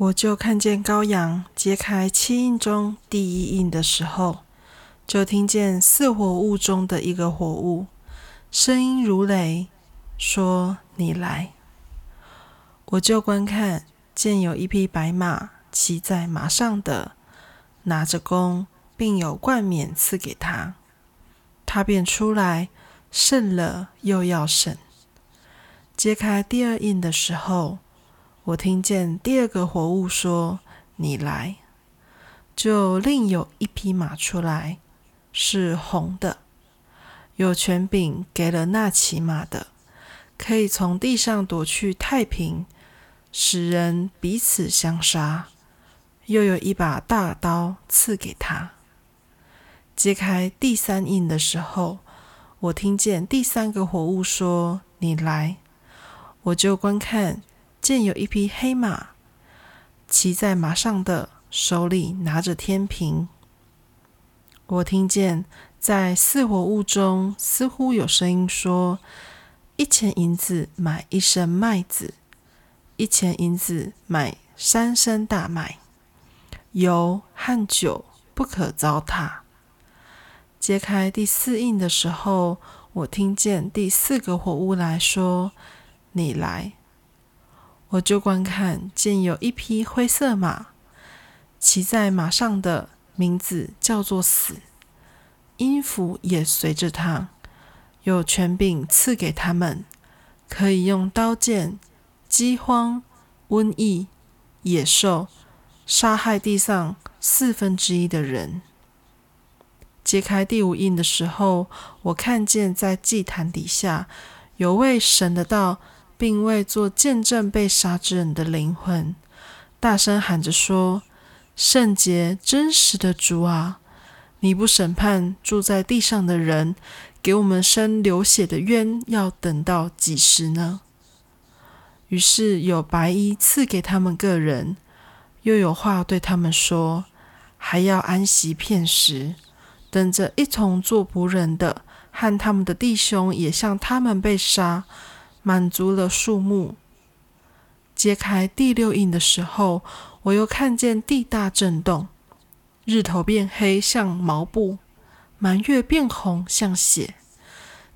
我就看见羔羊揭开七印中第一印的时候，就听见四火物中的一个火物，声音如雷，说：“你来。”我就观看，见有一匹白马，骑在马上的，拿着弓，并有冠冕赐给他。他便出来，胜了又要胜。揭开第二印的时候。我听见第二个活物说：“你来。”就另有一匹马出来，是红的，有权柄给了那骑马的，可以从地上夺去太平，使人彼此相杀。又有一把大刀赐给他。揭开第三印的时候，我听见第三个活物说：“你来。”我就观看。见有一匹黑马，骑在马上的手里拿着天平。我听见在四活物中似乎有声音说：“一钱银子买一升麦子，一钱银子买三升大麦，油和酒不可糟蹋。”揭开第四印的时候，我听见第四个活物来说：“你来。”我就观看，见有一匹灰色马，骑在马上的名字叫做死，音符也随着他，有权柄赐给他们，可以用刀剑、饥荒、瘟疫、野兽杀害地上四分之一的人。揭开第五印的时候，我看见在祭坛底下有位神的道。并为做见证被杀之人的灵魂，大声喊着说：“圣洁真实的主啊，你不审判住在地上的人，给我们生流血的冤，要等到几时呢？”于是有白衣赐给他们个人，又有话对他们说：“还要安息片时，等着一同做仆人的和他们的弟兄也像他们被杀。”满足了数目。揭开第六印的时候，我又看见地大震动，日头变黑像毛布，满月变红像血，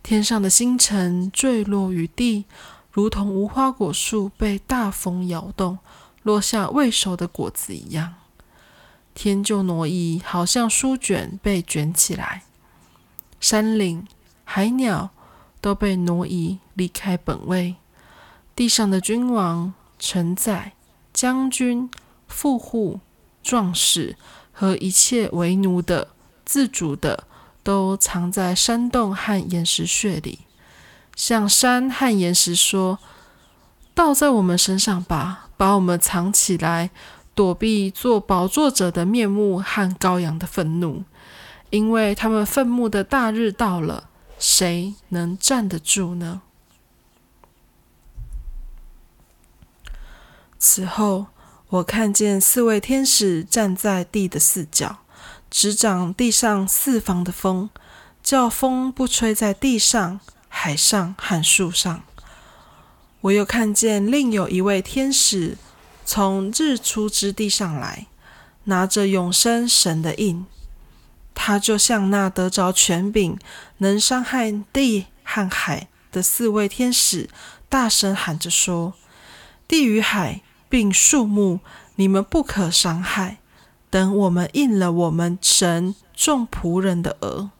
天上的星辰坠落于地，如同无花果树被大风摇动，落下未熟的果子一样。天就挪移，好像书卷被卷起来。山岭、海鸟。都被挪移离开本位，地上的君王、臣宰、将军、富户、壮士和一切为奴的、自主的，都藏在山洞和岩石穴里，向山和岩石说：“倒在我们身上吧，把我们藏起来，躲避做宝座者的面目和羔羊的愤怒，因为他们愤怒的大日到了。”谁能站得住呢？此后，我看见四位天使站在地的四角，执掌地上四方的风，叫风不吹在地上、海上和树上。我又看见另有一位天使从日出之地上来，拿着永生神的印。他就像那得着权柄、能伤害地和海的四位天使，大声喊着说：“地与海并树木，你们不可伤害。等我们应了我们神众仆人的额。”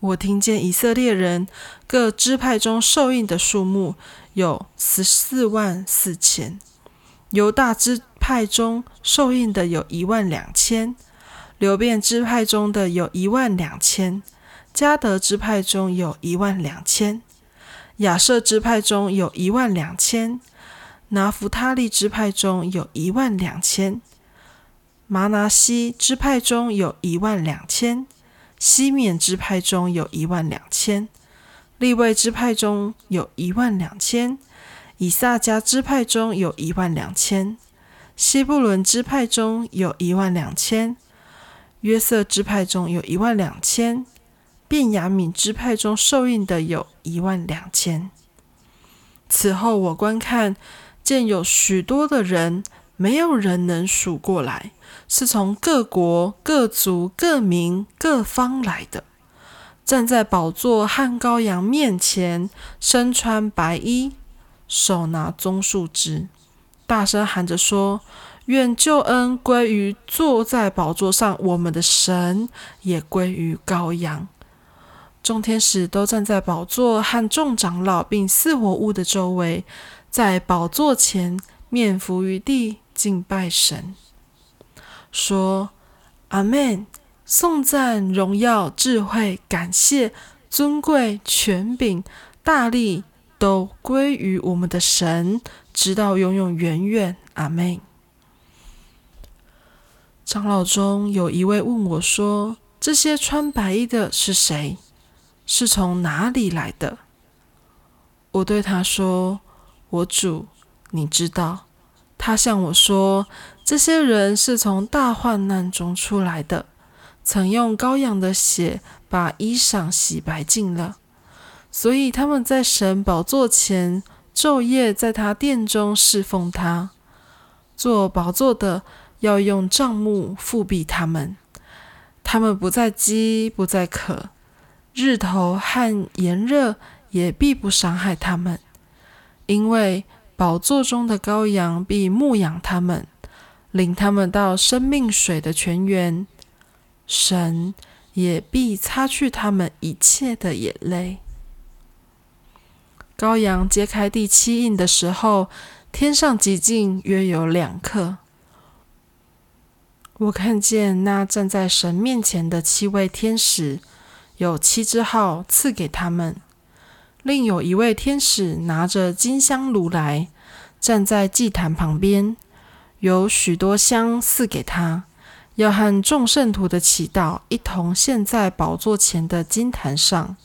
我听见以色列人各支派中受印的数目有十四万四千，犹大支派中受印的有一万两千。流变支派中的有一万两千，加德支派中有一万两千，亚瑟支派中有一万两千，拿弗他利支派中有一万两千，麻拿西支派中有一万两千，西缅支派中有一万两千，利位支派中有一万两千，以萨迦支派中有一万两千，西布伦支派中有一万两千。约瑟支派中有一万两千，便雅敏支派中受印的有一万两千。此后我观看，见有许多的人没有人能数过来，是从各国、各族、各民、各方来的。站在宝座和羔羊面前，身穿白衣，手拿棕树枝，大声喊着说：“愿救恩归于坐在宝座上我们的神，也归于羔羊。”众天使都站在宝座和众长老并四活物的周围，在宝座前面伏于地敬拜神，说：“阿门。”颂赞、荣耀、智慧、感谢、尊贵、权柄、大力，都归于我们的神，直到永永远远。阿门。长老中有一位问我说：“这些穿白衣的是谁？是从哪里来的？”我对他说：“我主，你知道。”他向我说：“这些人是从大患难中出来的。”曾用羔羊的血把衣裳洗白净了，所以他们在神宝座前昼夜在他殿中侍奉他。做宝座的要用帐幕覆庇他们，他们不再饥，不再渴，日头和炎热也必不伤害他们，因为宝座中的羔羊必牧养他们，领他们到生命水的泉源。神也必擦去他们一切的眼泪。羔羊揭开第七印的时候，天上极静，约有两刻。我看见那站在神面前的七位天使，有七只号赐给他们。另有一位天使拿着金香炉来，站在祭坛旁边，有许多香赐给他。要和众圣徒的祈祷一同献在宝座前的金坛上。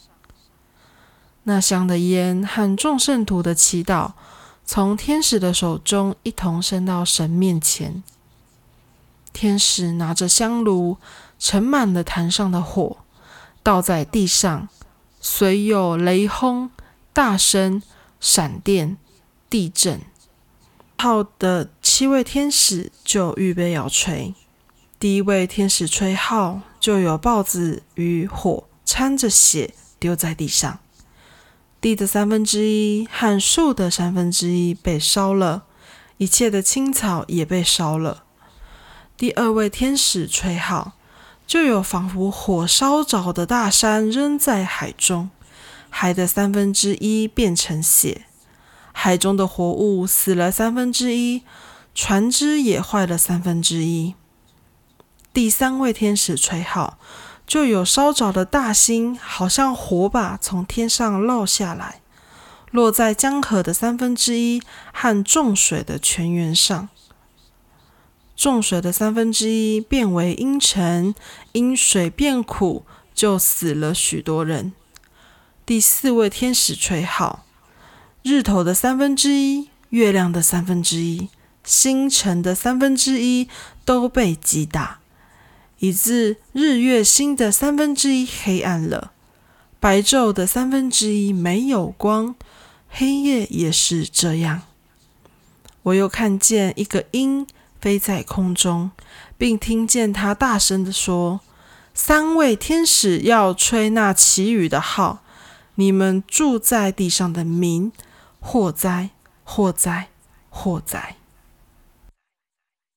那香的烟和众圣徒的祈祷，从天使的手中一同升到神面前。天使拿着香炉，盛满了坛上的火，倒在地上，随有雷轰、大声、闪电、地震。号的七位天使就预备要吹。第一位天使吹号，就有豹子与火掺着血丢在地上，地的三分之一和树的三分之一被烧了，一切的青草也被烧了。第二位天使吹号，就有仿佛火烧着的大山扔在海中，海的三分之一变成血，海中的活物死了三分之一，船只也坏了三分之一。第三位天使吹号，就有烧着的大星，好像火把从天上落下来，落在江河的三分之一和众水的泉源上。众水的三分之一变为阴沉，因水变苦，就死了许多人。第四位天使吹号，日头的三分之一、月亮的三分之一、星辰的三分之一都被击打。以致日月星的三分之一黑暗了，白昼的三分之一没有光，黑夜也是这样。我又看见一个鹰飞在空中，并听见他大声地说：“三位天使要吹那祈雨的号，你们住在地上的民，祸灾，祸灾，祸灾。”